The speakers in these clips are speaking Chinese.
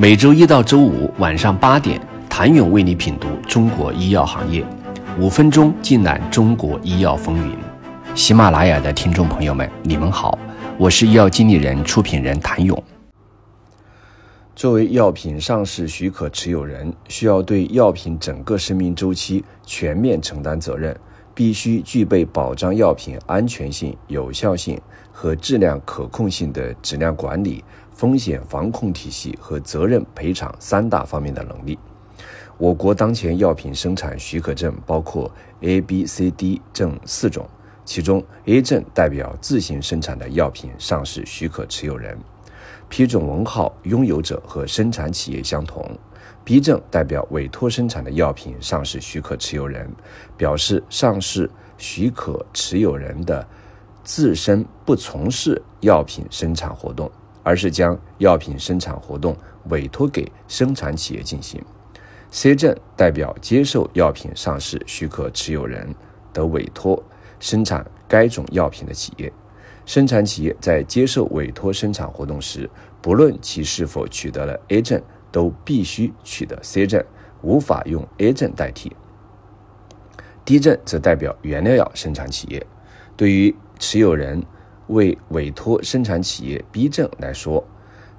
每周一到周五晚上八点，谭勇为你品读中国医药行业，五分钟尽览中国医药风云。喜马拉雅的听众朋友们，你们好，我是医药经理人、出品人谭勇。作为药品上市许可持有人，需要对药品整个生命周期全面承担责任，必须具备保障药品安全性、有效性和质量可控性的质量管理。风险防控体系和责任赔偿三大方面的能力。我国当前药品生产许可证包括 A、B、C、D 证四种，其中 A 证代表自行生产的药品上市许可持有人，批准文号拥有者和生产企业相同；B 证代表委托生产的药品上市许可持有人，表示上市许可持有人的自身不从事药品生产活动。而是将药品生产活动委托给生产企业进行。C 证代表接受药品上市许可持有人的委托生产该种药品的企业。生产企业在接受委托生产活动时，不论其是否取得了 A 证，都必须取得 C 证，无法用 A 证代替。D 证则代表原料药生产企业，对于持有人。为委托生产企业 B 证来说，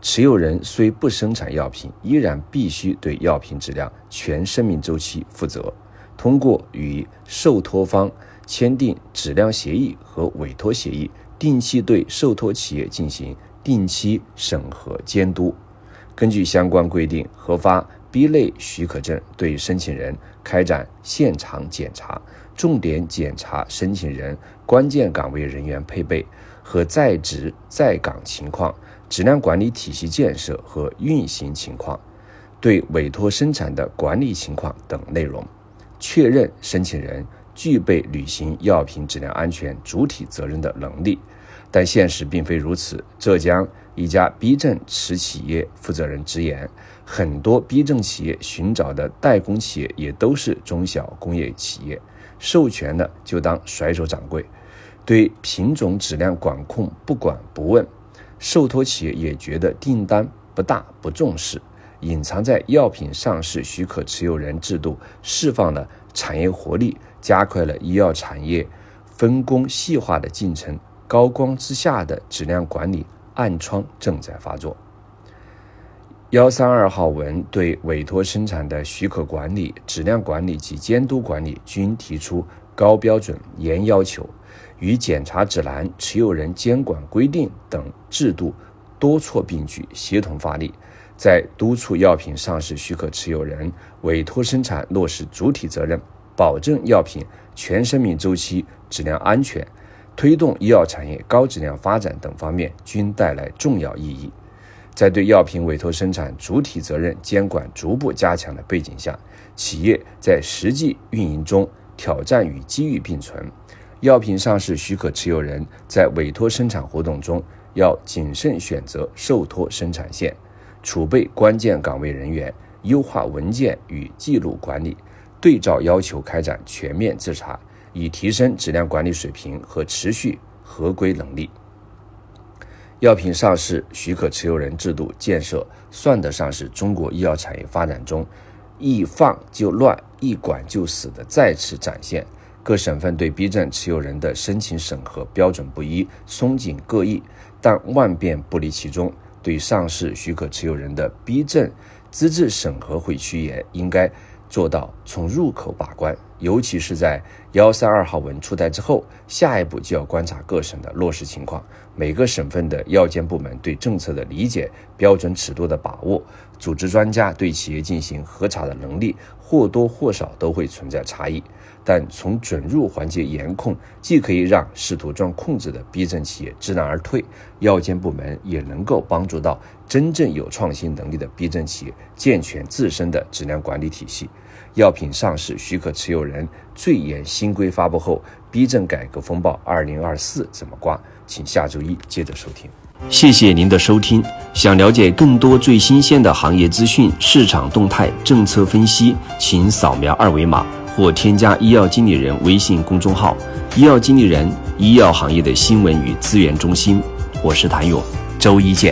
持有人虽不生产药品，依然必须对药品质量全生命周期负责。通过与受托方签订质量协议和委托协议，定期对受托企业进行定期审核监督。根据相关规定，核发 B 类许可证对申请人开展现场检查，重点检查申请人关键岗位人员配备。和在职在岗情况、质量管理体系建设和运行情况、对委托生产的管理情况等内容，确认申请人具备履行药品质量安全主体责任的能力。但现实并非如此。浙江一家 B 证持企业负责人直言，很多 B 证企业寻找的代工企业也都是中小工业企业，授权的就当甩手掌柜。对品种质量管控不管不问，受托企业也觉得订单不大不重视，隐藏在药品上市许可持有人制度释放了产业活力，加快了医药产业分工细化的进程。高光之下的质量管理暗疮正在发作。幺三二号文对委托生产的许可管理、质量管理及监督管理均提出高标准、严要求。与检查指南、持有人监管规定等制度多措并举，协同发力，在督促药品上市许可持有人委托生产落实主体责任，保证药品全生命周期质量安全，推动医药产业高质量发展等方面均带来重要意义。在对药品委托生产主体责任监管逐步加强的背景下，企业在实际运营中挑战与机遇并存。药品上市许可持有人在委托生产活动中要谨慎选择受托生产线，储备关键岗位人员，优化文件与记录管理，对照要求开展全面自查，以提升质量管理水平和持续合规能力。药品上市许可持有人制度建设，算得上是中国医药产业发展中一放就乱、一管就死的再次展现。各省份对 B 证持有人的申请审核标准不一，松紧各异，但万变不离其宗。对上市许可持有人的 B 证资质审核会趋严，应该做到从入口把关。尤其是在幺三二号文出台之后，下一步就要观察各省的落实情况，每个省份的药监部门对政策的理解、标准尺度的把握、组织专家对企业进行核查的能力，或多或少都会存在差异。但从准入环节严控，既可以让试图钻空子的 B 证企业知难而退，药监部门也能够帮助到真正有创新能力的 B 证企业健全自身的质量管理体系。药品上市许可持有人最严新规发布后，B 证改革风暴二零二四怎么挂？请下周一接着收听。谢谢您的收听。想了解更多最新鲜的行业资讯、市场动态、政策分析，请扫描二维码。或添加医药经理人微信公众号“医药经理人”，医药行业的新闻与资源中心。我是谭勇，周一见。